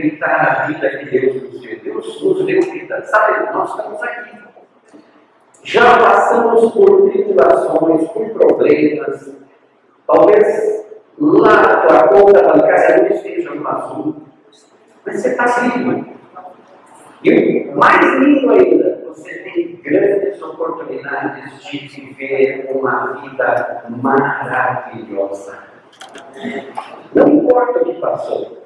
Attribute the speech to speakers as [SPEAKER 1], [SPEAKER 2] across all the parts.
[SPEAKER 1] precisamos aproveitar a vida que Deus nos deu. Deus nos deu vida, sabe? Nós estamos aqui. Já passamos por tribulações, por problemas, talvez lá a tua conta bancária não esteja no azul, mas você está vivo. E mais lindo ainda, você tem grandes oportunidades de viver uma vida maravilhosa. Não importa o que passou,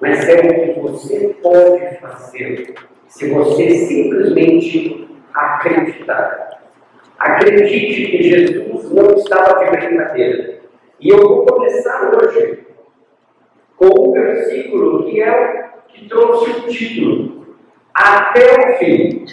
[SPEAKER 1] mas é o que você pode fazer se você simplesmente acreditar. Acredite que Jesus não estava de brincadeira. E eu vou começar hoje com um versículo que é que trouxe o título até o fim.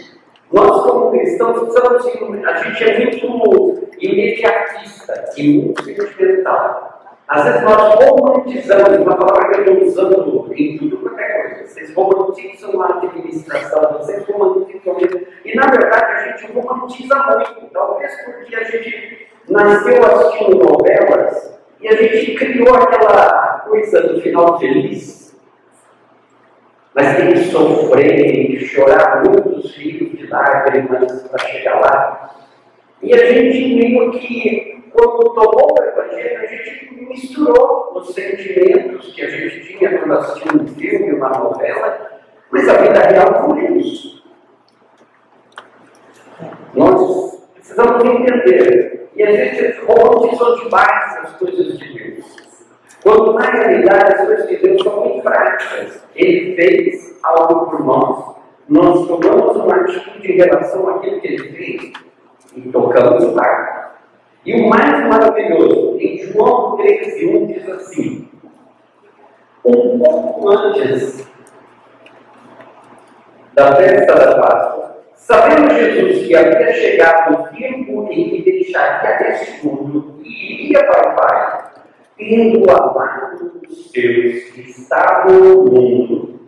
[SPEAKER 1] Nós, como cristãos, precisamos. A gente é muito imediatista e muito sentimental. Às vezes nós romantizamos uma palavra que eu estou usando em tudo quanto é coisa. Vocês romantizam uma administração, vocês romantizam. E na verdade a gente romantiza muito. Talvez porque a gente nasceu assistindo novelas e a gente criou aquela coisa do final feliz. Mas tem que sofrer, tem que chorar muitos rios de lágrimas para chegar lá. E a gente meio que, quando tomou o Evangelho, a gente misturou os sentimentos que a gente tinha quando assistia um filme, uma novela, mas a vida real é isso. Nós precisamos entender. E a gente romantizou demais as coisas de Deus. Quando na realidade as coisas de Deus são muito práticas. Ele fez algo por nós. Nós tomamos uma atitude em relação àquilo que ele fez e tocamos o barco. E o mais maravilhoso, em João 13, 1 diz assim: um pouco antes da festa da Páscoa, sabendo Jesus que havia chegado o tempo em que deixaria deste mundo e iria para o Pai, tendo amado os seus que estavam no mundo,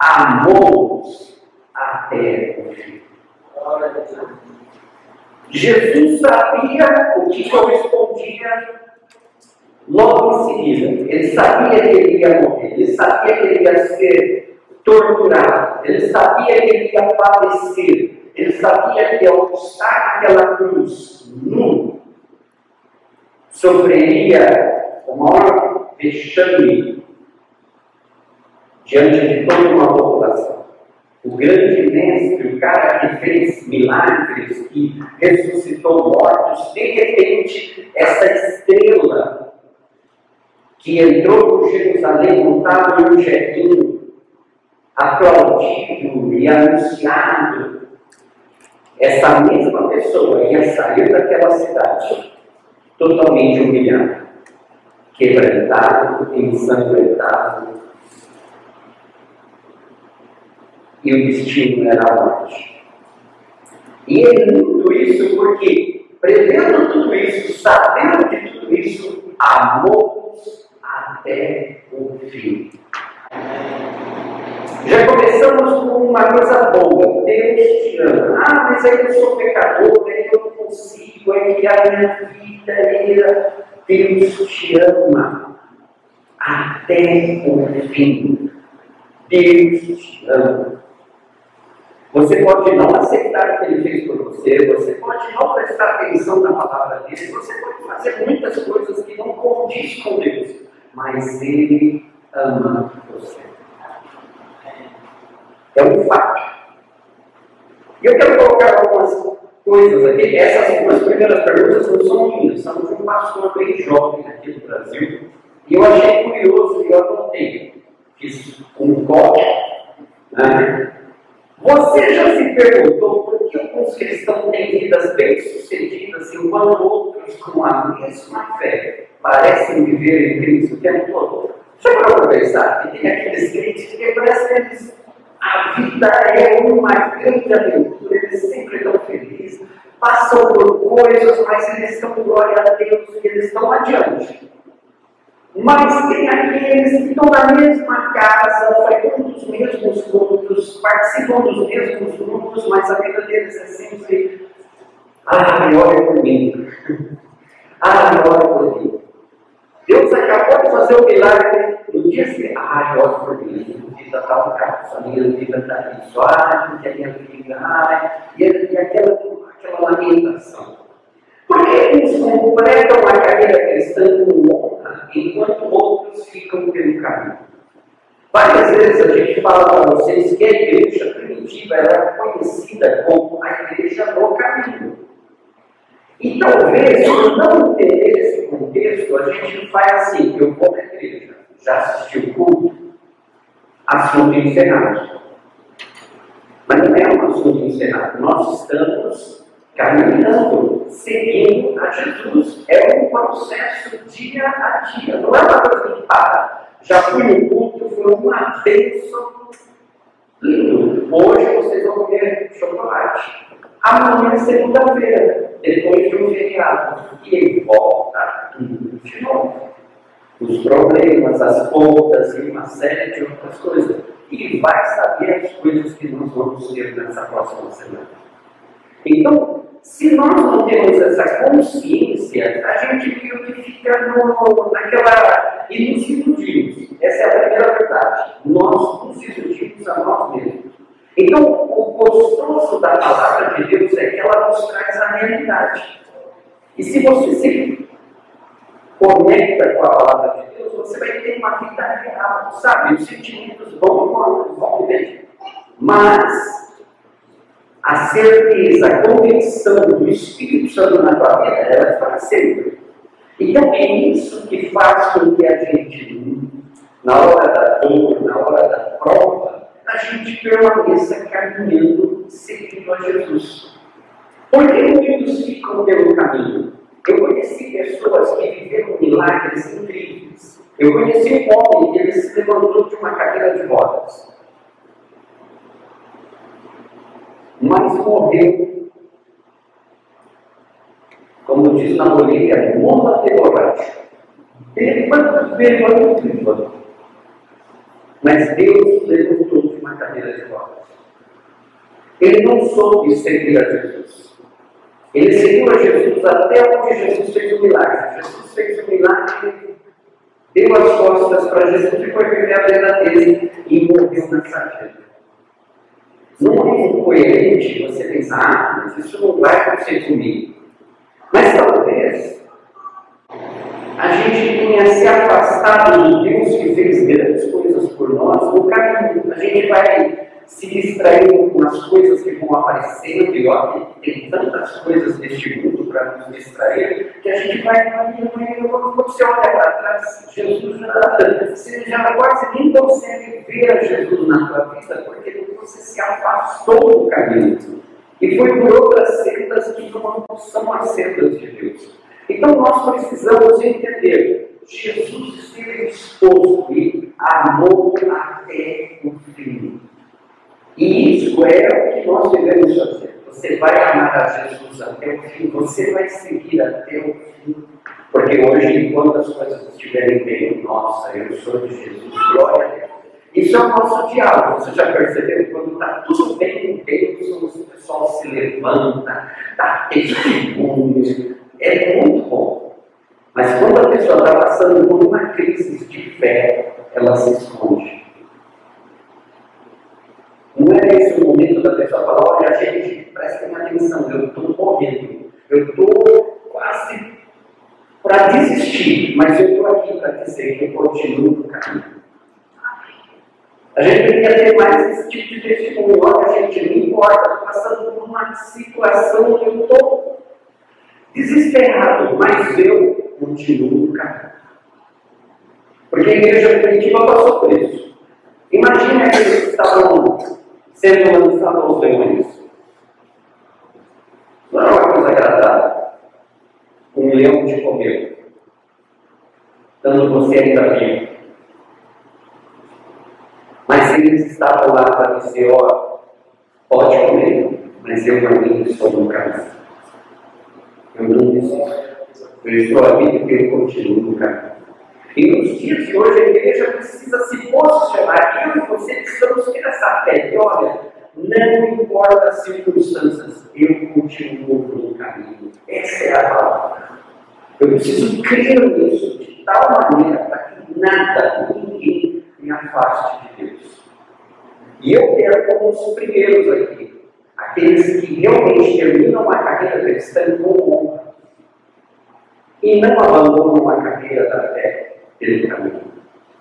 [SPEAKER 1] amou-os até o fim. Jesus sabia o que correspondia logo em seguida. Ele sabia que ele ia morrer, ele sabia que ele ia ser torturado, ele sabia que ele ia padecer, ele sabia que ao estar naquela cruz nu, sofreria o maior vexame diante de toda uma população o grande mestre, o cara que fez milagres, que ressuscitou mortos, de repente, essa estrela que entrou por Jerusalém montado em um jetinho, aplaudido e anunciado, essa mesma pessoa ia sair daquela cidade totalmente humilhada, quebrantado, ensanguentado, e o destino era a morte. E ele tudo isso porque, prevendo tudo isso, sabendo de tudo isso, amou-nos até o fim. Já começamos com uma coisa boa. Deus te ama. Ah, mas é que eu sou pecador, é que eu não consigo, é que a minha vida é. Deus te ama até o fim. Deus te ama. Você pode não aceitar o que ele fez por você, você pode não prestar atenção na palavra dele, você pode fazer muitas coisas que não condiz com Deus, mas ele ama você. É um fato. E eu quero colocar algumas coisas aqui. Essas duas primeiras perguntas não são minhas, são de um pastor bem jovem aqui no Brasil. E eu achei curioso e eu anotei. Fiz um corte. Né? Você já se perguntou por que alguns cristãos têm vidas bem-sucedidas enquanto outros, com a mesma fé, parecem viver em Cristo o tempo todo? Parou para pensar que tem aqueles crentes que parece que eles, a vida é uma grande aventura, eles sempre estão felizes, passam por coisas, mas eles estão, glória a Deus, e eles estão adiante. Mas tem aqueles que estão na mesma casa, frequentam os mesmos cultos, participam dos mesmos grupos, mas a vida deles é sempre. Ai, olha por mim. Ai, olha por mim. Deus acabou de fazer o milagre no dia seguinte. Ai, olha por mim. Vida está um caos, a minha vida está isso. Ai, porque a minha vida. Ai, e, e aquela, aquela lamentação. Por que uns completam a carreira cristã com honra, enquanto outros ficam pelo caminho? Várias vezes a gente fala para vocês que a igreja primitiva era conhecida como a igreja do caminho. E talvez, por não entender esse contexto, a gente faz assim, eu vou na igreja, já assisti o culto, assunto encerrado. Mas não é um assunto encerrado, nós estamos caminhando, seguindo a Jesus. É um processo dia a dia, não é uma coisa que para. Já fui no culto, foi uma bênção. Hoje vocês vão comer chocolate. Amanhã é segunda-feira, depois de um feriado. E volta tudo de novo. Os problemas, as contas e uma série de outras coisas. E vai saber as coisas que nós vamos ter nessa próxima semana. Então, se nós não temos essa consciência, a gente meio que fica no, naquela. e Essa é a primeira verdade. Nós nos iludimos a nós mesmos. Então, o gostoso da palavra de Deus é que ela nos traz a realidade. E se você se conecta com a palavra de Deus, você vai ter uma vida real, sabe? Os sentimentos vão, vão vir. Mas a certeza, a convicção do Espírito Santo na tua vida, ela é para sempre. Então é isso que faz com que a gente, na hora da dor, na hora da prova, a gente permaneça caminhando seguindo a Jesus. Porque muitos ficam pelo caminho. Eu conheci pessoas que viveram milagres incríveis. Eu conheci um homem que ele se levantou de uma cadeira de rodas. mas morreu, como diz na Bolívia. Ele quantas vezes viva. Mas Deus levantou de uma cadeira de rodas. Ele não soube seguir a Jesus. Ele seguiu a Jesus até onde Jesus fez o milagre. Jesus fez o milagre, deu as costas para Jesus e foi viver a vida dele e morreu na sarjeta. Não é incoerente você pensar, ah, mas isso não vai acontecer comigo. Mas talvez a gente tenha se afastado do Deus que fez grandes coisas por nós no caminho. A gente vai se distraindo com as coisas que vão aparecendo, e ó, tem tantas coisas neste mundo para nos distrair, que a gente vai, quando você olha para trás, Jesus já, você já quase nem consegue ver Jesus na tua vida, porque você se afastou do caminho. E foi por outras sendas que não são as sendas de Deus. Então nós precisamos entender: Jesus esteve disposto e amou até o fim. E isso é o que nós devemos fazer. Você vai amar a Jesus até o fim, você vai seguir até o fim. Porque hoje, enquanto as coisas estiverem bem, nossa, eu sou de Jesus, glória a Deus. Isso é o nosso diálogo. Você já percebeu? Quando está tudo bem com Deus, o pessoal se levanta, dá testemunhos. É muito bom. Mas quando a pessoa está passando por uma crise de fé, ela se esconde. Não é esse o momento da pessoa falar, olha, gente, prestem atenção, eu estou morrendo, eu estou quase para desistir, mas eu estou aqui para dizer que eu continuo no caminho. A gente queria ter mais esse tipo de testemunho. Olha, gente, não importa, estou passando por uma situação que eu estou desesperado, mas eu continuo no caminho. Porque a igreja primitiva passou por isso. Imagina aqueles que estavam sendo lançado aos demônios. Não é uma coisa agradável. Um leão te comeu, dando você ainda vivo. Eles estavam lá para dizer, ó, Pode comer, mas eu ainda estou no caminho. Eu não desisto. Eu estou ali porque eu continuo no caminho. E nos dias de hoje a igreja precisa se posicionar. Eu e você precisamos ter essa fé. E olha, não importa as circunstâncias, eu continuo no caminho. Essa é a palavra. Eu preciso crer nisso de tal maneira para que nada, ninguém me afaste de Deus. E eu quero como os primeiros aqui, aqueles que realmente terminam uma carreira cristã com honra e não abandonam a carreira da fé pelo caminho.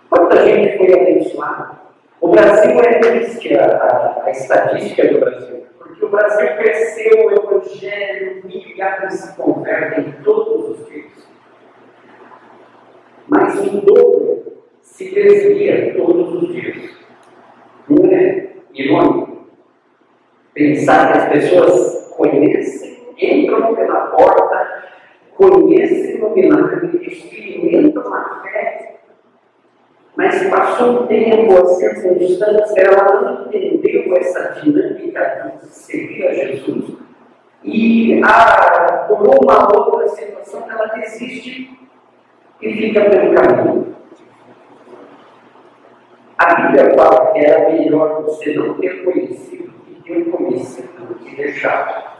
[SPEAKER 1] Quanta gente foi abençoada? O Brasil é triste a, a, a estatística do Brasil, porque o Brasil cresceu o evangelho, milhares se convertem todos os dias. Mas o dobro se desvia todos os dias. Não é irônico pensar que as pessoas conhecem, entram pela porta, conhecem o milagre, experimentam a fé, mas passou um tempo, as circunstâncias, ela não entendeu essa dinâmica de seguir a Jesus. E a, por uma outra situação, ela desiste e fica pelo caminho. A Bíblia fala que era melhor você não ter conhecido que ter conhecido do que deixado.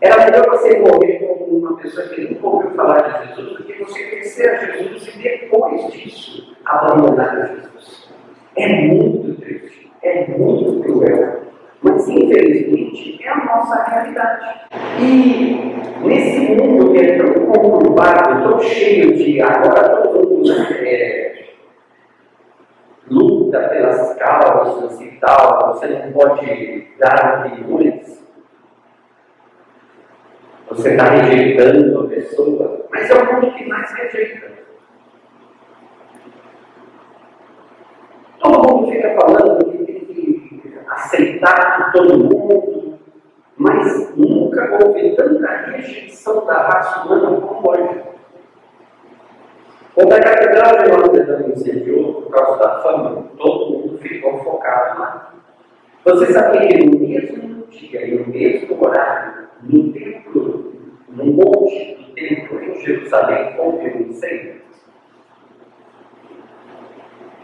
[SPEAKER 1] Era melhor você morrer como uma pessoa que nunca ouviu falar de Jesus do que você conhecer a Jesus e depois disso abandonar Jesus. É muito triste, é muito cruel. Mas infelizmente é a nossa realidade. E nesse mundo que é tão conturbado, tão cheio de agora todo mundo é, luta pelas causas e tal, você não pode dar opiniões você está rejeitando a pessoa, mas é o mundo que mais rejeita. Todo mundo fica falando que tem que aceitar todo mundo, mas nunca houve tanta rejeição da raça humana como hoje. Quando a Catedral de Notre Dame incendiou por causa da fama, todo mundo ficou focado lá. Você sabia que no mesmo dia e no mesmo horário, no templo, no monte do templo em Jerusalém, houve um incêndio.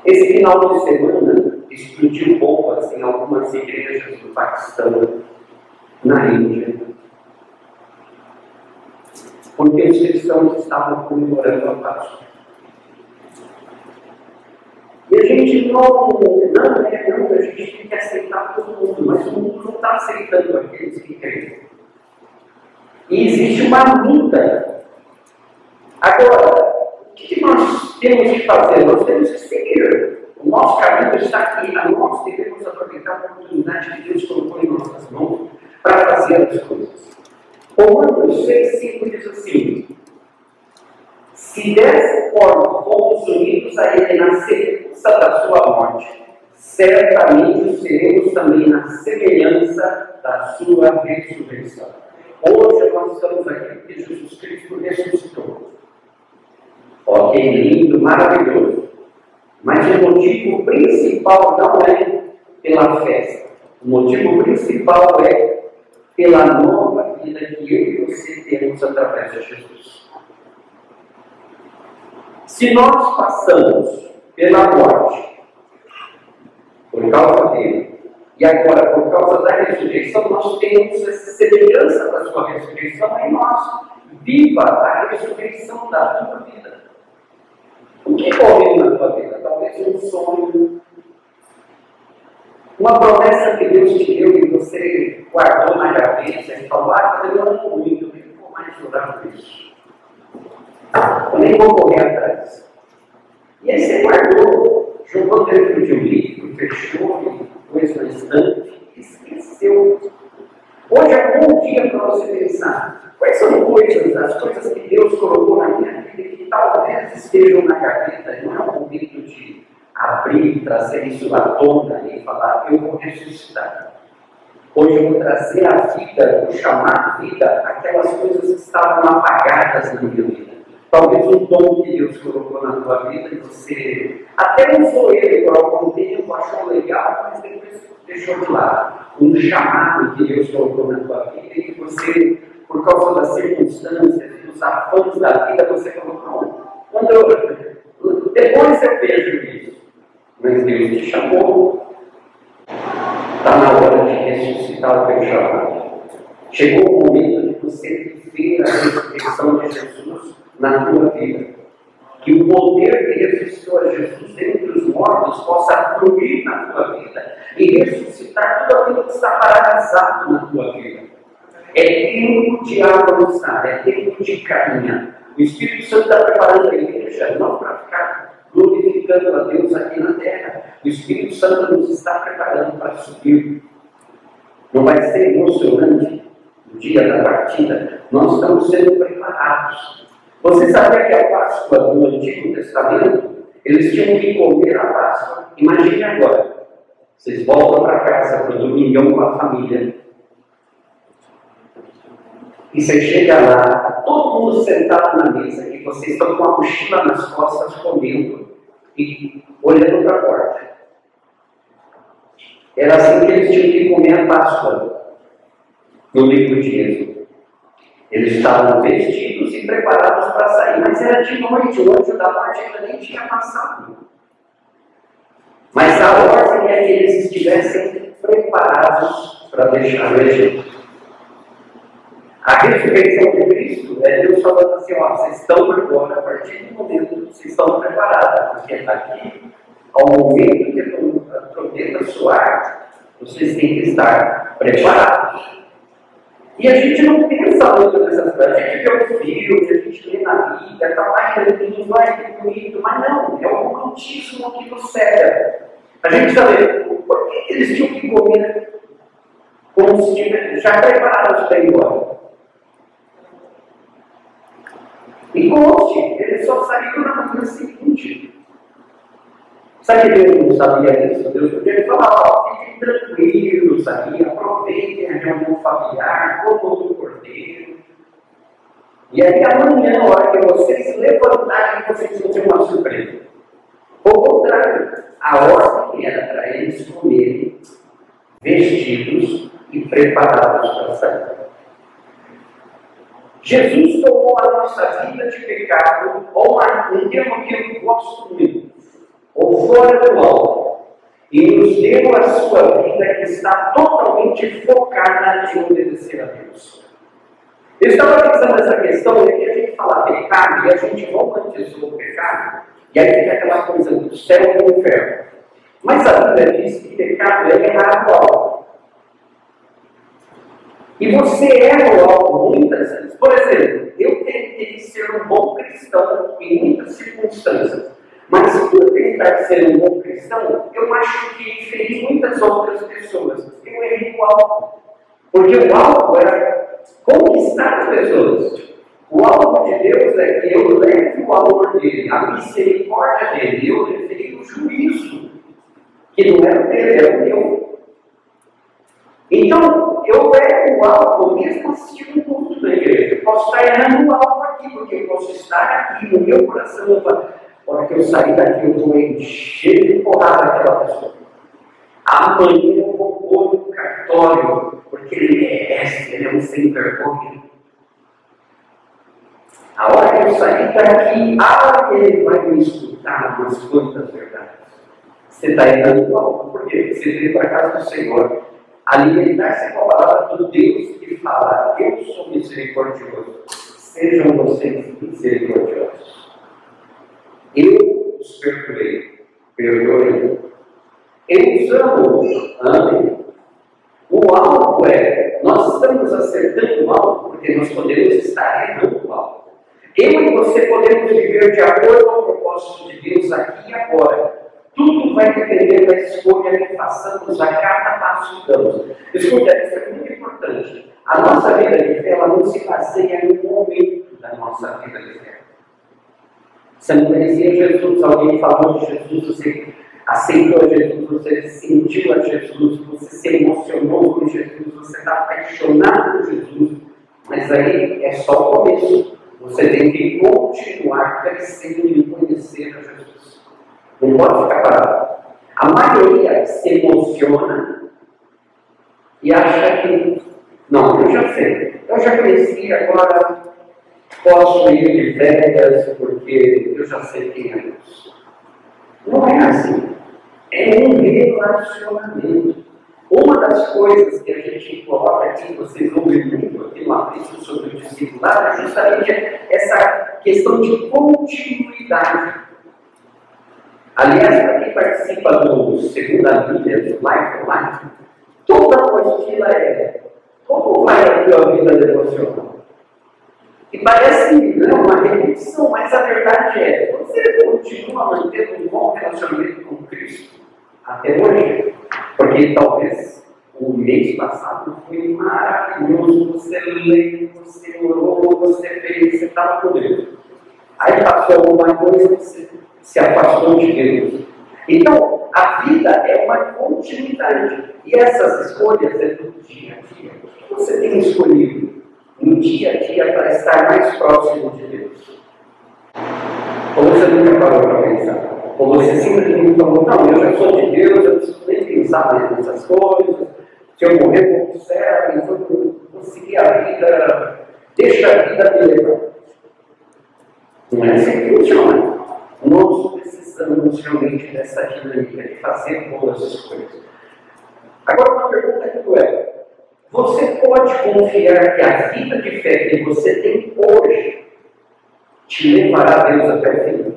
[SPEAKER 1] Esse final de semana explodiu bombas em algumas igrejas do Paquistão, na Índia, porque os cristãos estavam comemorando a Páscoa. E a gente não, não é não, a gente tem que aceitar todo mundo, mas o mundo não está aceitando aqueles que creem. E existe uma luta. Agora, o que nós temos que fazer? Nós temos que seguir. O nosso caminho está aqui. Nós devemos aproveitar a oportunidade que Deus colocou em nossas mãos para fazer as coisas. Romanos 6, 5 diz assim: Se dessa forma fomos unidos a Ele na semelhança da Sua morte, certamente seremos também na semelhança da Sua ressurreição. Hoje nós estamos aqui porque Jesus Cristo ressuscitou. Ok, lindo, maravilhoso. Mas o motivo principal não é pela festa. O motivo principal é pela nova vida que eu e você temos através de Jesus. Se nós passamos pela morte por causa dele, e agora, por causa da ressurreição, nós temos essa semelhança da sua ressurreição em nós. Viva a ressurreição da tua vida. O que correu na tua vida? Talvez um sonho, uma promessa que Deus te deu e você guardou na gaveta e falou: Ah, eu não muito, eu vou mais chorar por isso. Eu nem vou correr atrás. E aí você guardou, jogou dentro de um livro, fechou pôs na estante, esqueceu. Hoje é um bom dia para você pensar. Quais são coisas, as coisas que Deus colocou na minha vida que talvez estejam na gaveta, não é o momento de abrir, trazer isso à tona e falar, eu vou ressuscitar. Hoje eu vou trazer a vida, vou chamar vida aquelas coisas que estavam apagadas na minha vida. Talvez um dom que Deus colocou na tua vida e você até usou ele por algum tempo, achou legal, mas depois deixou de lado. um chamado que Deus colocou na tua vida e que você, por causa das circunstâncias, dos afãs da vida, você não, quando eu, depois eu vejo isso. Mas Deus te chamou. Está na hora de ressuscitar o teu chamado. Chegou o momento de você viver a ressurreição de Jesus na tua vida que o poder que ressuscitou a Jesus dentre os mortos possa fluir na tua vida e ressuscitar tudo aquilo que está paralisado na tua vida. É tempo de avançar, é tempo de caminhar. O Espírito Santo está preparando a igreja não para ficar glorificando a Deus aqui na terra. O Espírito Santo nos está preparando para subir. Não vai ser emocionante o dia da partida. Nós estamos sendo preparados. Você sabia que a Páscoa do Antigo Testamento, eles tinham que comer a Páscoa. Imagine agora. Vocês voltam para casa para o domingão com a família. E você chega lá, todo mundo sentado na mesa, e vocês estão com a mochila nas costas comendo e olhando para a porta. Era assim que eles tinham que comer a Páscoa no livro de Êxodo. Eles estavam vestidos preparados para sair, mas era de noite, o anjo da morte ainda nem tinha passado. Mas a ordem é que eles estivessem preparados para deixar o Egito. A ressurreição de Cristo é Deus falando assim: ó, vocês estão agora, a partir do momento vocês estão preparados, porque aqui, ao momento que a trombeta soar, vocês têm que estar preparados. E a gente não pensa muito nessas coisas. A gente vê o filme, a gente lê na Bíblia, tá vai tudo vai ter bonito, mas não, é um romantismo aqui do cérebro. A gente sabe por que eles tinham que comer como se já preparados para ir embora. E conste, eles só saíram na manhã seguinte. Sabe que Deus não sabia disso? Deus podia falar, ó, fiquem tranquilos aí, aproveitem a reunião familiar, como o cordeiro. E aí amanhã, na hora que vocês levantarem, vocês vão ter uma surpresa. Ao contrário, a ordem era para eles comerem vestidos e preparados para sair. Jesus tomou a nossa vida de pecado, ou um termo que eu gosto muito, ou fora do alto, e nos deu a sua vida que está totalmente focada em obedecer a Deus. Eu estava pensando nessa questão de que a gente fala pecado e a gente romantizou o pecado, e aí fica aquela coisa do céu e do inferno. Mas a Bíblia diz que pecado é errar algo. E você erra algo muitas vezes. Por exemplo, eu tentei ser um bom cristão em muitas circunstâncias. Mas tentar ser um bom cristão, eu acho que feri muitas outras pessoas. Eu errei o alvo. Porque o alvo era conquistar as pessoas. O alvo de Deus é que eu leve o amor dele, a misericórdia dele. Eu levei o juízo, que não era o dele, era o meu. Então, eu levo o alvo mesmo assistindo um culto da igreja. Eu posso estar errando o alvo aqui, porque eu posso estar aqui no meu coração. Hora que eu sair daqui, eu vou encher de porrada aquela pessoa. Amanhã eu vou pôr no cartório, porque ele merece, ele é um sem vergonha. A hora que eu sair daqui, ah, ele vai me escutar umas quantas verdades. Você está errando algo, porque você veio para a casa do Senhor alimentar-se com a palavra do Deus que fala: Eu sou misericordioso. Sejam vocês misericordiosos. Eu os perdoei, perdoei. Eu os amo, amem. O alvo é, nós estamos acertando o alvo porque nós podemos estar errando o alvo. Eu e você podemos viver de acordo com o propósito de Deus aqui e agora. Tudo vai depender da escolha que façamos a cada passo que damos. Escuta, isso é muito importante. A nossa vida de fé ela não se baseia um momento da nossa vida de fé. Você não conhecia Jesus, alguém falou de Jesus, você aceitou Jesus, você sentiu a Jesus, você se emocionou com Jesus, você está apaixonado por Jesus, mas aí é só o começo. Você tem que continuar crescendo em conhecer a Jesus. Não pode ficar parado. A maioria se emociona e acha que, não, eu já sei, eu já conheci, agora posso ir de férias porque eu já sei quem é Deus. Não é assim. É um relacionamento. Uma das coisas que a gente coloca aqui, vocês ouvem muito aqui no Aprício sobre o discipulado, é justamente essa questão de continuidade. Aliás, para quem participa do Segunda Bíblia, do Life Life, toda a apostila é como vai a tua vida devocional? E parece né, uma repetição, mas a verdade é, você continua mantendo um bom relacionamento com Cristo até hoje? Porque talvez o mês passado foi maravilhoso, você leu, você orou, você fez, você estava com Deus. Aí passou alguma coisa, você se afastou de Deus. Então, a vida é uma continuidade. E essas escolhas é do dia a dia. O que você tem escolhido no dia a dia para estar mais próximo de Deus? Ou você nunca parou para pensar? Ou você simplesmente falou, não, eu já sou de Deus, eu não preciso nem pensar nessas coisas, se eu morrer, vou para eu vou seguir a vida, deixa a vida me levar. Não é assim que funciona. Nós precisamos realmente dessa dinâmica de fazer boas escolhas. Agora, uma pergunta que é: você pode confiar que a vida de fé que você tem hoje te levará a Deus até o fim?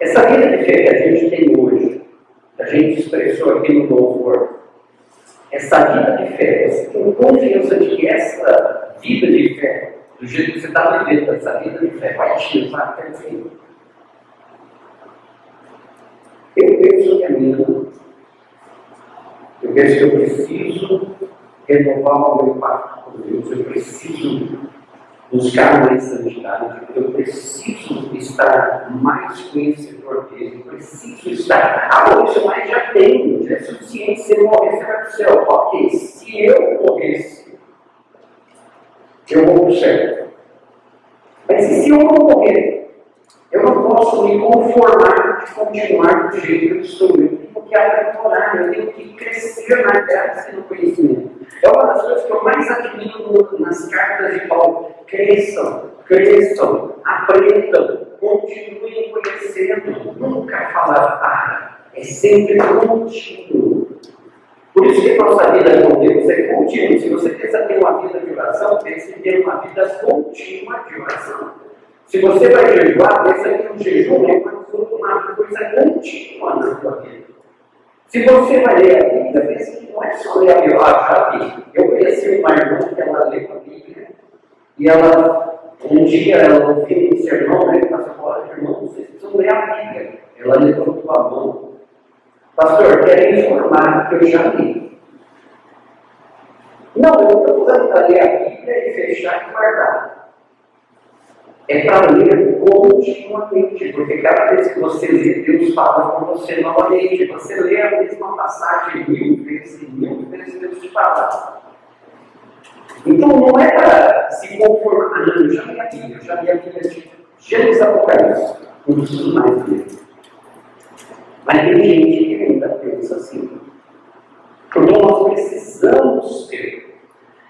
[SPEAKER 1] Essa vida de fé que a gente tem hoje, a gente expressou aqui no louvor, essa vida de fé, você tem confiança de que essa vida de fé, do jeito que você está vivendo, essa vida de fé, vai te levar até o fim? Eu penso que a minha eu penso que eu preciso renovar o meu pacto com Deus, eu preciso buscar mais santidade, eu preciso estar mais conhecedor dele, eu preciso estar. Ah, isso mais já tenho, já é suficiente. Se eu morrer, você para o céu. Ok, se eu morresse, eu vou para o céu. Mas e se eu não morrer? Eu não posso me conformar de continuar do jeito que eu estou. Que aprimorar, eu tenho que crescer na graça e no conhecimento. É uma das coisas que eu mais admiro nas cartas de Paulo. Cresçam, cresçam, aprendam, continuem conhecendo, nunca falar para. É sempre contínuo. Por isso que a nossa vida com Deus é contínua. Se você pensa ter uma vida de oração, pense em ter uma vida contínua de oração. Se você vai jejuar, pensa que o jejum é uma coisa contínua na sua vida. Se você vai ler a Bíblia, pense que não é só ler a Bíblia. Eu conheci uma irmã que ela leu a Bíblia e ela, um dia, ela ouviu um sermão, né? Passou fora, irmão, vocês precisam ler a Bíblia. Ela levantou a mão. Pastor, quero informar que eu já li. Não, eu estou usando para ler a Bíblia e fechar e guardar é para ler continuamente, porque cada vez que você lê, Deus fala com você novamente. Você lê a mesma passagem mil vezes, mil vezes Deus fala. Então não é para se conformar, não, eu já li a eu já li a Bíblia de Gênesis Apocalipse, não preciso mais ler. Mas tem gente que ainda pensa assim. Então nós precisamos ter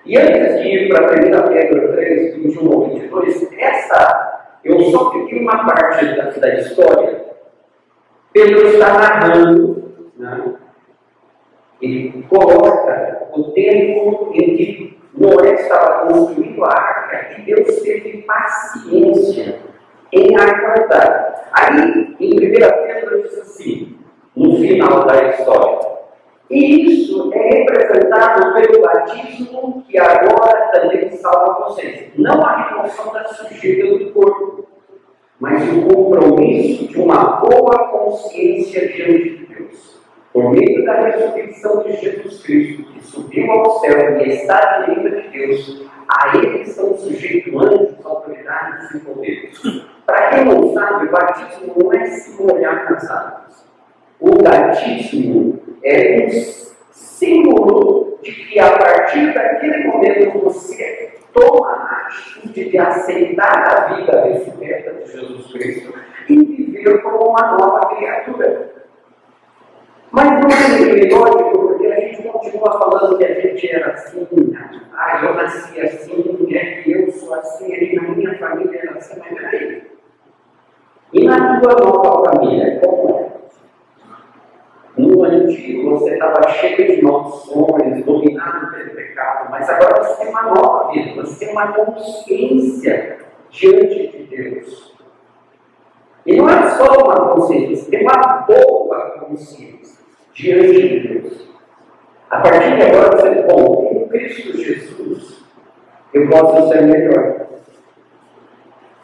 [SPEAKER 1] e antes de ir para a primeira Pedro 3, 21 ou 22, essa, eu só peguei uma parte da, da história. Pedro está narrando, né? ele coloca o tempo em que Noé estava construindo a arca e Deus teve paciência em aguardar. Aí, em 1 Pedro, diz assim, no final da história, e isso é representado pelo batismo que agora também salva vocês. Não a remoção da sujeira do corpo, mas o compromisso de uma boa consciência diante de Deus. Por meio da ressurreição de Jesus Cristo, que subiu ao céu e está à direita de Deus, a ele estão sujeitos anjos, autoridades e poderes. Para quem não sabe, o batismo não é se molhar nas águas. O batismo é um símbolo de que a partir daquele momento você toma a atitude de aceitar a vida ressurreta de Jesus Cristo e viver como uma nova criatura. Mas não é lógico tua nova família, como é? No antigo você estava cheio de maldições, dominado pelo pecado, mas agora você tem uma nova vida, você tem uma consciência diante de Deus. E não é só uma consciência, você tem uma boa consciência diante de Deus. A partir de agora você, bom, em Cristo Jesus, eu posso ser melhor.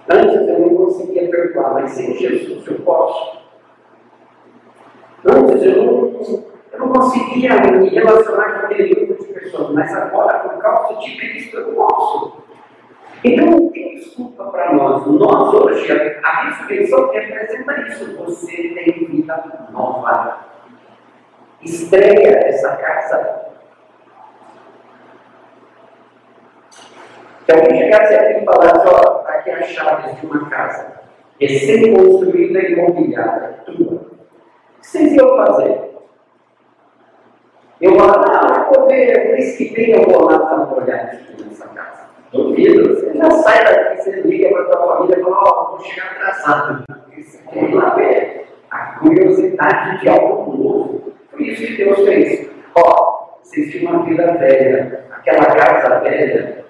[SPEAKER 1] Antes eu não conseguia perdoar, mas sem Jesus eu posso. Antes eu não, eu não conseguia me relacionar com aquele grupo de pessoas, mas agora, por causa de Cristo, eu posso. Então, não tem desculpa para nós. Nós, hoje, a ressurreição representa isso. Você tem vida nova. Estreia essa casa. Se alguém chegasse aqui e falasse, ó, está aqui as chaves de uma casa, recém-construída e imobiliária, tua. O que vocês iam fazer? Eu falo, eu vou ver, mês que vem eu vou lá dar uma aqui nessa casa. Duvido, você já sai daqui, você liga para tua família e fala, ó, oh, vou chegar atrasado. Você quer ir lá ver a curiosidade de algo novo. Foi isso que Deus fez. Ó, vocês tinham uma vida velha, aquela casa velha.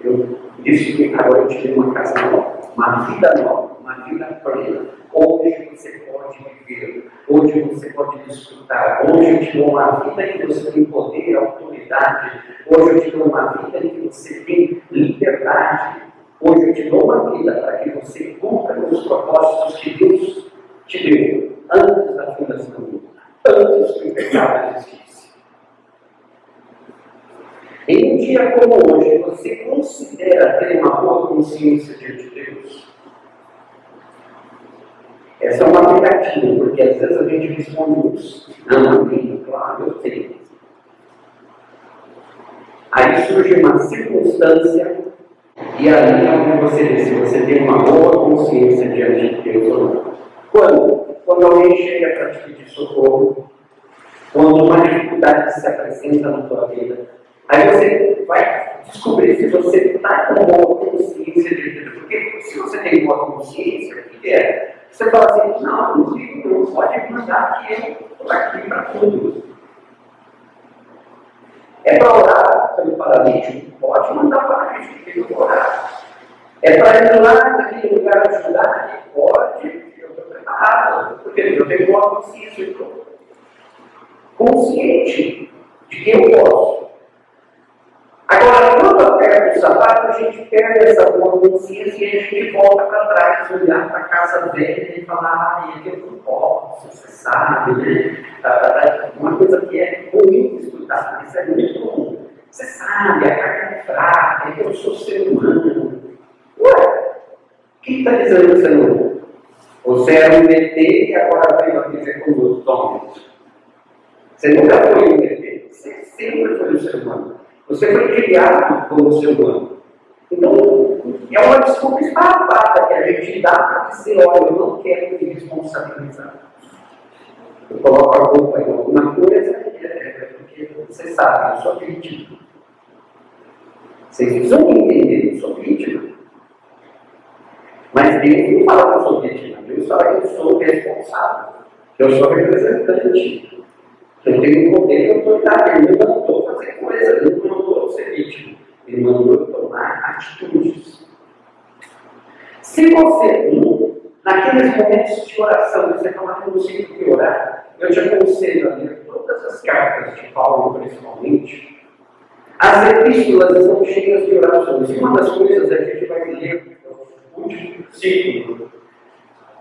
[SPEAKER 1] Eu disse que agora eu tive uma casa nova, uma vida nova, uma vida plena. Onde você pode viver, onde você pode desfrutar, onde eu te dou uma vida que você tem poder, autoridade, hoje eu te dou uma vida que você tem liberdade, hoje eu te dou uma vida para que você cumpra os propósitos que Deus te deu antes da fundação do mundo, antes que o pecado existisse. Em um dia como hoje, você considera ter uma boa consciência diante de Deus? Essa é uma pegadinha, porque às vezes a gente responde isso. Não, não tenho, claro, eu tenho. Aí surge uma circunstância, e aí é onde você vê se você tem uma boa consciência diante de Deus ou não. Quando? Quando alguém chega para te pedir socorro, quando uma dificuldade se apresenta na tua vida, aí você vai descobrir se você está com boa consciência de Deus. Porque se você tem boa consciência, o que é? Você fala assim, não, não fico, não pode mandar que eu estou aqui para tudo. É para orar pelo paralítico? Pode mandar o paralítico que eu orar. É para ir lá naquele lugar ajudar? Pode, eu estou preparado, porque eu tenho boa consciência, consciente de que eu posso. Agora, quando aperta o sapato, a gente perde essa boa consciência e a gente volta para trás, olhar para a casa velha e falar, ah, eu não posso, você sabe, né? Uma coisa que é ruim escutar, isso é muito comum. Você sabe, a carne é fraca, eu sou ser humano. Ué, o que está dizendo você não? Você era um ET e agora veio a viver com os homens. Você nunca foi um ET, você sempre foi um ser humano. Você foi criado como ser humano. Então, é uma desculpa esfarrapada que a gente dá para dizer: olha, eu não quero me responsabilizar. Eu coloco a culpa em alguma coisa, é porque você sabe, eu sou vítima. Vocês precisam entender, eu sou vítima. Mas Deus não fala que eu sou vítima, Deus fala que eu sou responsável, eu sou representante. Eu tenho poder e autoridade, ele me mandou fazer coisa, ele me mandou ser vítima, ele mandou tomar atitudes. Se você, naqueles momentos de oração, você não conseguir orar, eu te aconselho a ler todas as cartas de Paulo, principalmente. As epístolas estão cheias de orações. E uma das coisas a gente vai ler no último ciclo,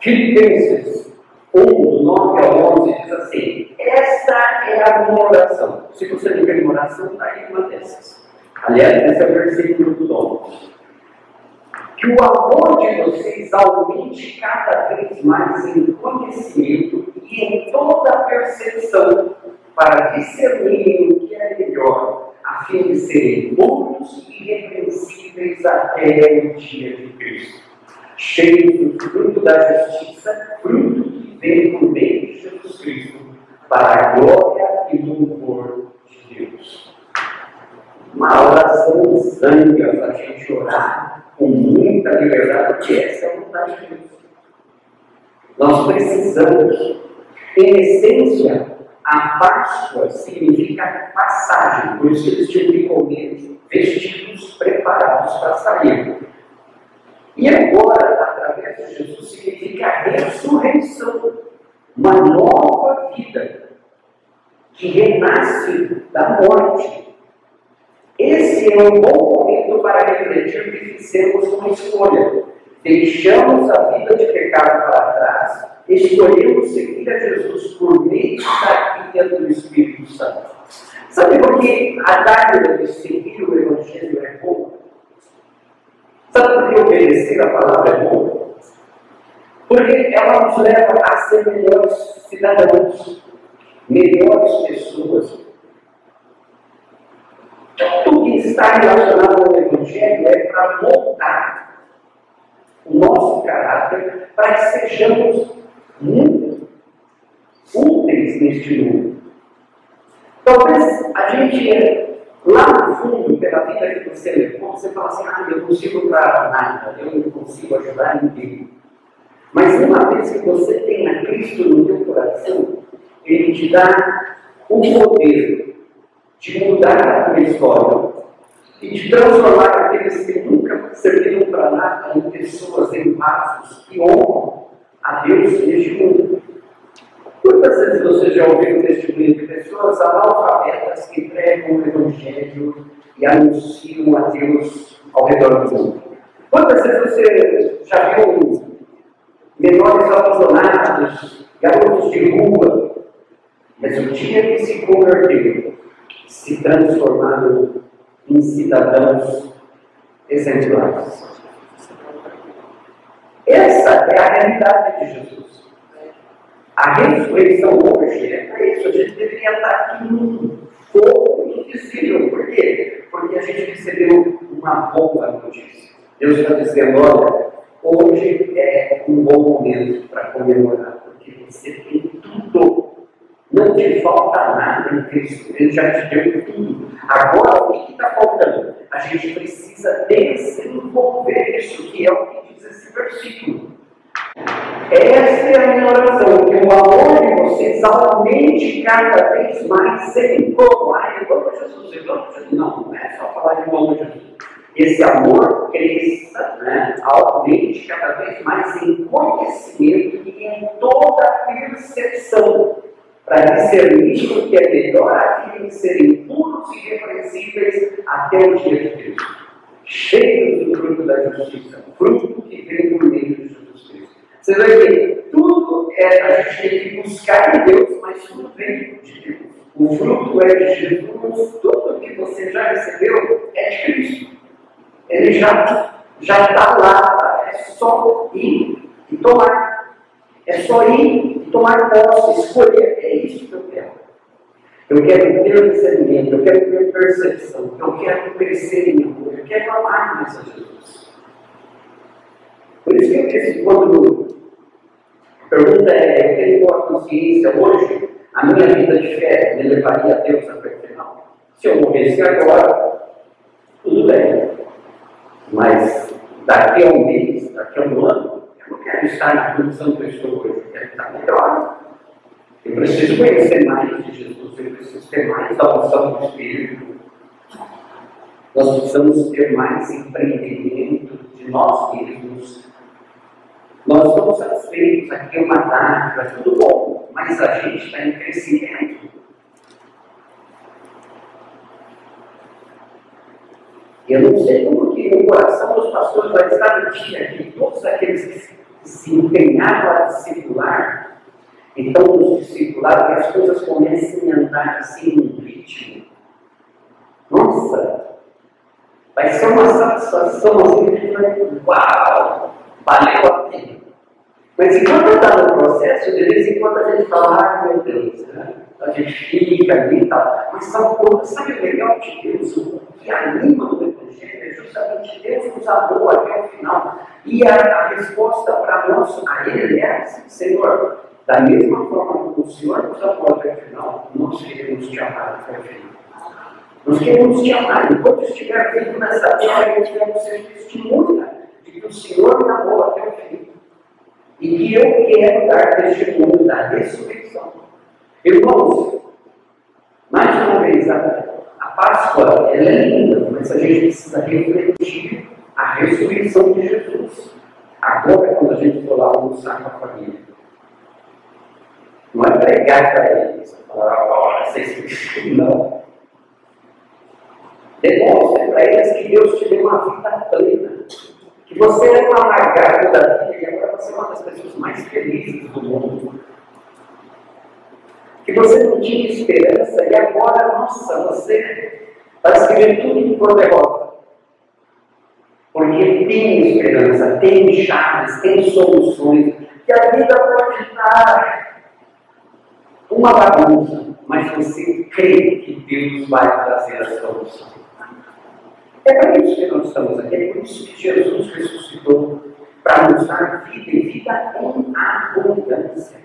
[SPEAKER 1] Filipenses 1, do 9 ao 11, diz assim: Essa é a minha oração. Se você não tem oração, está aí uma dessas. Aliás, esse é o versículo do 11. Que o amor de vocês aumente cada vez mais em conhecimento e em toda a percepção, para discernirem o que é melhor, a fim de serem puros e irrepreensíveis até o dia de Cristo, cheios do fruto da justiça, fruto vem por meio de Jesus Cristo, para a glória e louvor de Deus. Uma oração sangue a gente orar com muita liberdade, porque essa é a vontade de Deus. Nós precisamos. Em essência, a Páscoa significa passagem, por isso eles tinham que comer vestidos preparados para sair. E agora, através de Jesus, significa ressurreição, uma nova vida que renasce da morte. Esse é um bom momento para refletir que fizemos uma escolha. Deixamos a vida de pecado para trás, escolhemos seguir a Jesus por meio da guia do Espírito Santo. Sabe por que a dávida de seguir o Evangelho é boa? Sabe por que obedecer a palavra é bom? Porque ela nos leva a ser melhores cidadãos, melhores pessoas. Tudo que está relacionado ao Evangelho é para moldar o nosso caráter para que sejamos muito úteis neste mundo. Talvez a gente Lá no fundo, pela vida que você levou, você fala assim, ah, eu não consigo para nada, eu não consigo ajudar ninguém. Mas uma vez que você tem a Cristo no teu coração, Ele te dá o poder de mudar a tua história e de transformar aqueles que nunca serviram para nada em pessoas, em vasos que honram a Deus neste mundo. Quantas vezes você já ouviu testemunho de pessoas analfabetas que pregam o Evangelho e anunciam a Deus ao redor do mundo? Quantas vezes você já viu menores abandonados, garotos de rua, mas o dia que se converteram, se transformaram em cidadãos exemplares? Essa é a realidade de Jesus. A ressurreição hoje é para isso. A gente deveria estar aqui no fogo invisível. Por quê? Porque a gente recebeu uma boa notícia. Deus está dizendo: olha, hoje é um bom momento para comemorar, porque você tem tudo. Não te falta nada em Cristo. Ele já te deu tudo. Agora, o que está faltando? A gente precisa desenvolver isso, que é o que diz esse versículo. Essa é a minha oração, que o amor de vocês aumente cada vez mais sem. Ah, eu amo Jesus, eu amo Jesus. Não, não é só falar de amo Jesus. Esse amor cresça, né, aumente cada vez mais em conhecimento e em toda percepção, para discernir o que é melhor aquilo que serem puros e repreensíveis até o dia de Deus. Cheios do fruto da justiça, fruto que vem por meio de Jesus Cristo. Você vai ver, tudo é, a gente tem que buscar em Deus, mas tudo vem de Deus. O fruto é de Jesus, tudo que você já recebeu é de Cristo. Ele já já está lá, é só ir e tomar. É só ir e tomar posse, escolher. É isso que eu quero. Eu quero ter discernimento, eu quero ter percepção, eu quero crescer em amor, eu quero amar mais a Jesus. Por isso que eu disse, quando a pergunta é: eu tenho boa consciência hoje? A minha vida de fé me levaria a Deus até o final? Se eu morresse agora, tudo bem. Mas daqui a um mês, daqui a um ano, eu não quero estar na condição que eu estou hoje, eu quero estar melhor. Eu preciso conhecer mais de Jesus, eu preciso ter mais da unção do Espírito. Nós precisamos ter mais empreendimento de nós mesmos nós estamos satisfeitos, aqui é uma dádiva, é tudo bom, mas a gente está em crescimento. Eu não sei como que o coração dos pastores vai estar no dia que todos aqueles que se empenharam a discipular, então nos discipular, que as coisas comecem a andar assim num ritmo. Nossa! Vai ser uma satisfação assim, que vai, uau! Valeu a pena. Mas enquanto está no processo, de vez em quando a gente fala, ah, meu Deus, né? a gente fica ali e tal. Mas sabe, sabe o legal de Deus? O que anima no Evangelho é justamente Deus nos amou até o final. E a, a resposta para nós, a Ele é assim, Senhor, da mesma forma que o Senhor nos amou até o final, nós queremos te amar até o final. Nós queremos te amar. Enquanto estiver vivo nessa terra, eu quero ser testemunha de que o Senhor me amou até o fim. E que eu quero dar testemunho da ressurreição. Irmãos, mais uma vez, a, a Páscoa é linda, mas a gente precisa refletir a ressurreição de Jesus. Agora, quando a gente for lá almoçar com a família, não é pregar para eles, falar, olha, vocês não. Demonstre para eles que Deus te deu uma vida plena. Que você é um amargado da vida e agora você é uma das pessoas mais felizes do mundo. Que você não tinha esperança e agora, nossa, você está escrevendo tudo por derrota. Porque tem esperança, tem chaves, tem soluções. Que a vida pode estar uma bagunça, mas você crê que Deus vai trazer a solução. É para isso que nós estamos aqui, é por isso que Jesus ressuscitou para nos dar vida e vida em abundância.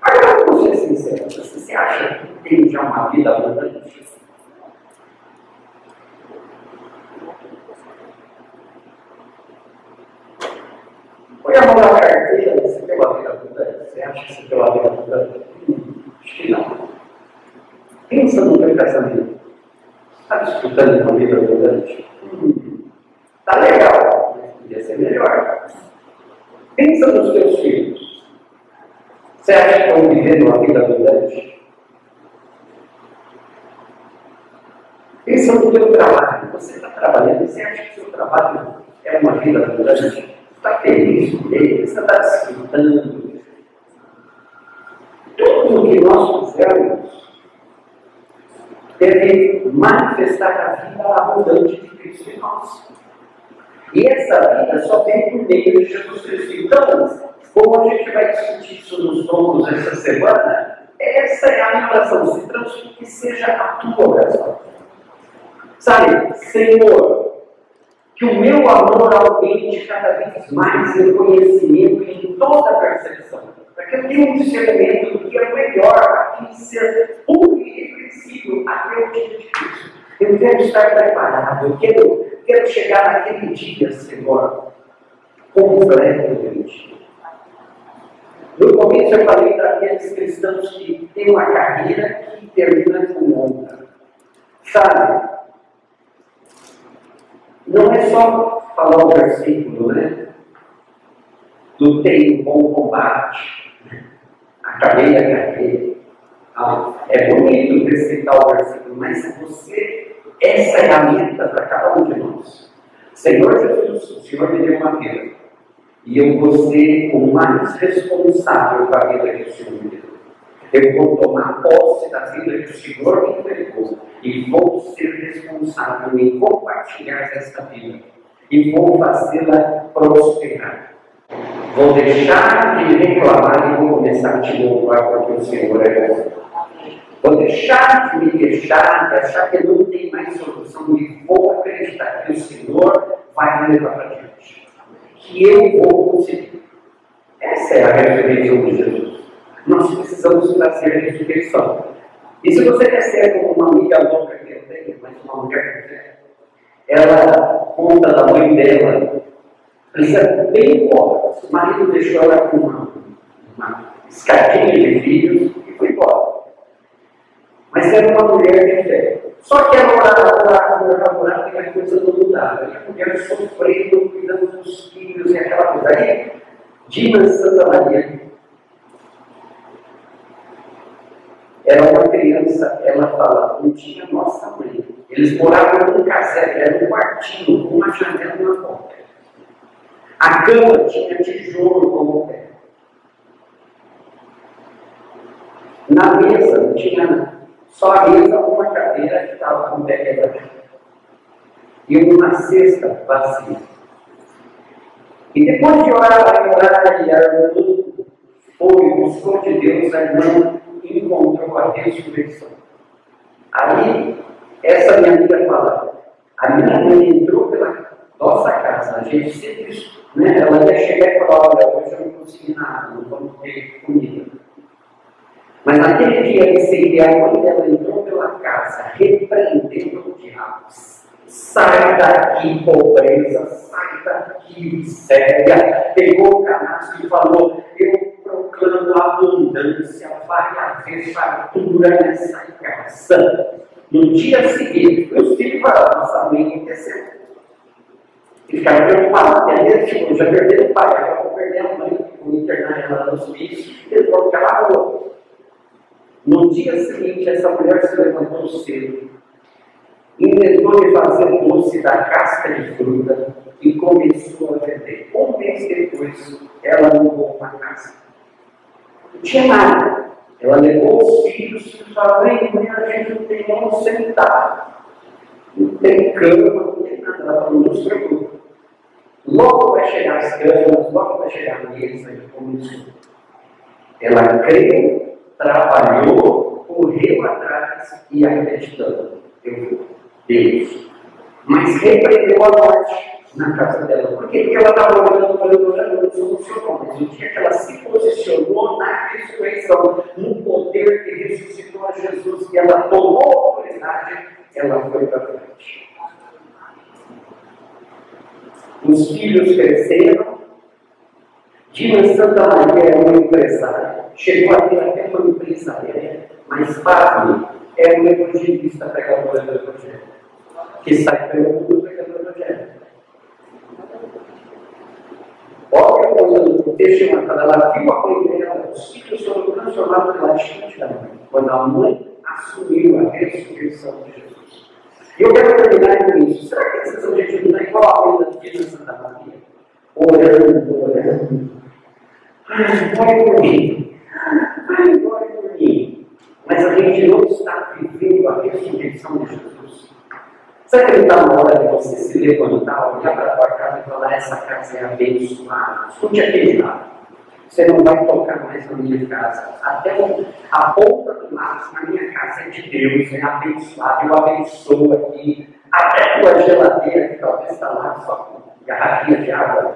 [SPEAKER 1] Agora, vou ser sincero, você acha que tem já uma vida abundante? Põe a mão na carteira, você tem uma vida abundante? Você acha que você tem uma vida abundante? Acho que não. Pensa no teu casamento. Está disputando uma vida abundante? Hum, tá legal, mas podia ser melhor. Pensa nos teus filhos. Você acha que estão vivendo uma vida abundante? Pensa no teu trabalho. Você está trabalhando, você acha que o seu trabalho é uma vida abundante? Está feliz com ele, você está desfrutando. Tudo que nós fizermos deve manifestar a vida abundante de Cristo em nós. E essa vida só vem por meio de Jesus Cristo. Então, como a gente vai discutir isso nos tocos essa semana, essa é a minha oração, se que seja a tua oração. Sabe, Senhor, que o meu amor aumente cada vez mais em conhecimento e em toda a percepção. Para que eu tenha um discernimento que é melhor, a de ser puro e irrepreensível até o dia de Cristo. Eu quero estar preparado, eu quero, quero chegar naquele dia, Senhor, completamente. No começo eu falei daqueles cristãos que têm uma carreira que termina com outra. Sabe? Não é só falar o versículo, né? Do tem um bom combate, acabei a carreira. Ah, é bonito recitar o versículo, mas você, essa é a meta para cada um de nós. Senhor Jesus, o Senhor me deu uma vida. E eu vou ser o mais responsável para a vida que o Senhor me deu. Eu vou tomar posse da vida que o Senhor me entregou e vou ser responsável em compartilhar essa vida e vou fazê-la prosperar. Vou deixar de reclamar e vou começar a te louvar porque o Senhor é bom. Vou deixar de me queixar, achar que não tem mais solução e vou acreditar que o Senhor vai me levar para diante. Que eu vou conseguir. Essa é a ressurreição de Jesus trazer a ressurreição. E se você recebe uma amiga louca que eu tenho, mas uma mulher que ela conta da mãe dela, precisa bem embora. O marido deixou ela com uma, uma escadinha de filhos e foi embora. Mas era uma mulher de fé. Só que a morava lá o namorado e a coisa não mudava. A mulher sofrendo, cuidando dos filhos e aquela coisa. Aí, Dina Santa Maria era uma criança, ela fala, não tinha nossa mãe. Eles moravam num casebre, era um quartinho, com uma janela na porta. A cama tinha tijolo como pé. Na mesa não tinha só a mesa, uma cadeira que estava com o pé quebrado. E uma cesta vazia. E depois de orar, orar, e a foi, buscou de Deus a irmã encontrou a ressurreição. Aí, essa minha amiga fala, a minha mãe entrou pela nossa casa, a gente sempre, né, ela ia chegar e falar, olha, hoje eu não consegui nada, não vamos ter comida. Mas naquele dia que seria a mãe dela entrou pela casa, repreendendo o diabo. Sai daqui, pobreza, sai daqui, miséria. Pegou o canastro e falou: abundância, vai haver fartura nessa casa. No dia seguinte, os filhos falaram, nossa mãe aconteceu. E ficaram preocupados, eles tipo, já perderam o pai, agora vão perder a mãe, vão internar ela nos filhos, eles vão ficar. No dia seguinte, essa mulher se levantou cedo, inventou de fazer doce da casca de fruta e começou a vender. Um mês depois, ela mudou uma casa. Tinha nada. Ela levou os filhos e falou: mãe, a gente não tem onde sentar. Não tem cama, não tem nada. Ela falou: não se preocupe. Logo vai chegar as camas, logo vai chegar a mesa e começou. Ela creu, trabalhou, correu atrás e acreditando. Eu, Deus. Mas repreendeu a morte na casa dela. Por quê? Porque ela estava orando, orando, orando, não solucionou. Mas o dia que ela se posicionou na ressurreição, no poder que ressuscitou a Jesus, e ela tomou a autoridade, ela foi para frente. Os filhos cresceram. Dina Santa Maria é uma empresária. Chegou a ter até uma empresária, mas Pablo é um evangelista pregador do Evangelho, que sai pelo mundo pregador do Evangelho. Olha quando texto quando ela viu a mãe dela, os filhos foram transformados pela atitude. Quando a mãe assumiu a ressurreição de Jesus. E eu quero terminar com isso. Será que esse objetivo não é igual a mãe da filha Santa Maria? Orando, orando. Ai, ore por mim. Ai, ore por mim. Mas a gente não está vivendo a ressurreição de Jesus. Será que ele está na hora de você se levantar, olhar para a tua casa e falar: essa casa é abençoada? Escute aquele lado. Você não vai tocar mais na minha casa. Até a ponta do lápis na minha casa é de Deus, é abençoado. Eu abençoo aqui. Até a tua geladeira, que talvez está lá, só garrafinha de água.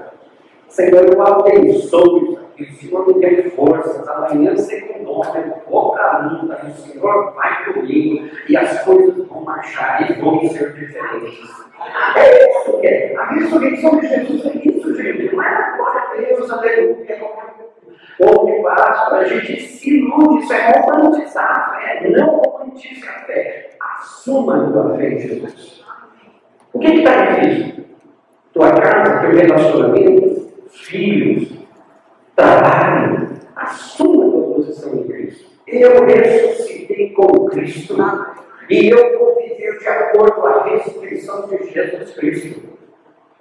[SPEAKER 1] Senhor, eu abençoo isso aqui. O Senhor me dê forças. Amanhã, vou para a luta. E o Senhor vai comigo. E as coisas vão marchar e vão ser diferentes. É isso que é. A ressurreição de Jesus é isso, gente. Não é glória a Deus, aleluia, ou de Páscoa, a gente se ilude, isso é romantizar a fé, não romantize a fé. Assuma a tua fé em Jesus. O que está difícil? Tua casa, teu relacionamento, filhos, trabalho, assuma a tua posição em Cristo. Eu ressuscitei com Cristo e eu vou viver de acordo com a ressurreição de Jesus Cristo.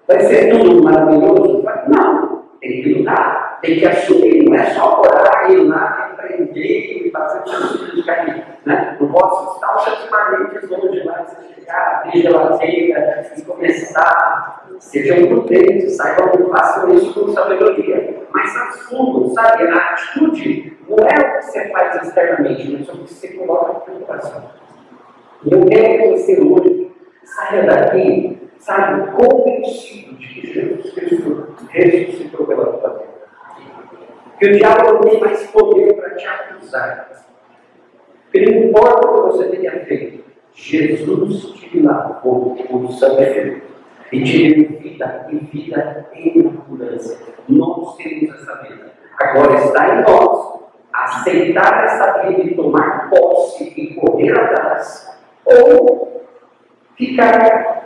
[SPEAKER 1] Vai ser tudo maravilhoso? Não, tem que lutar, tem que assumir, não é só orar e ir lá, empreender e fazer tudo de. Né? Não posso estar parentes longe você chegar, abrir geladeira e começar. Sejam prudentes, saibam que façam isso com sabedoria. Mas assumam, sabe? A atitude não é o que você faz externamente, mas é o que você coloca no coração. E eu quero que você hoje saia daqui, sabe, convencido de que Jesus Cristo ressuscitou pela tua vida. Que o diabo não tem mais poder para te acusar. Que não importa o que você tenha feito, Jesus te lavou com o sangue e te deu vida e vida em abundância. Nós temos essa vida. Agora está em nós aceitar essa vida e tomar posse e correr atrás, ou Ketika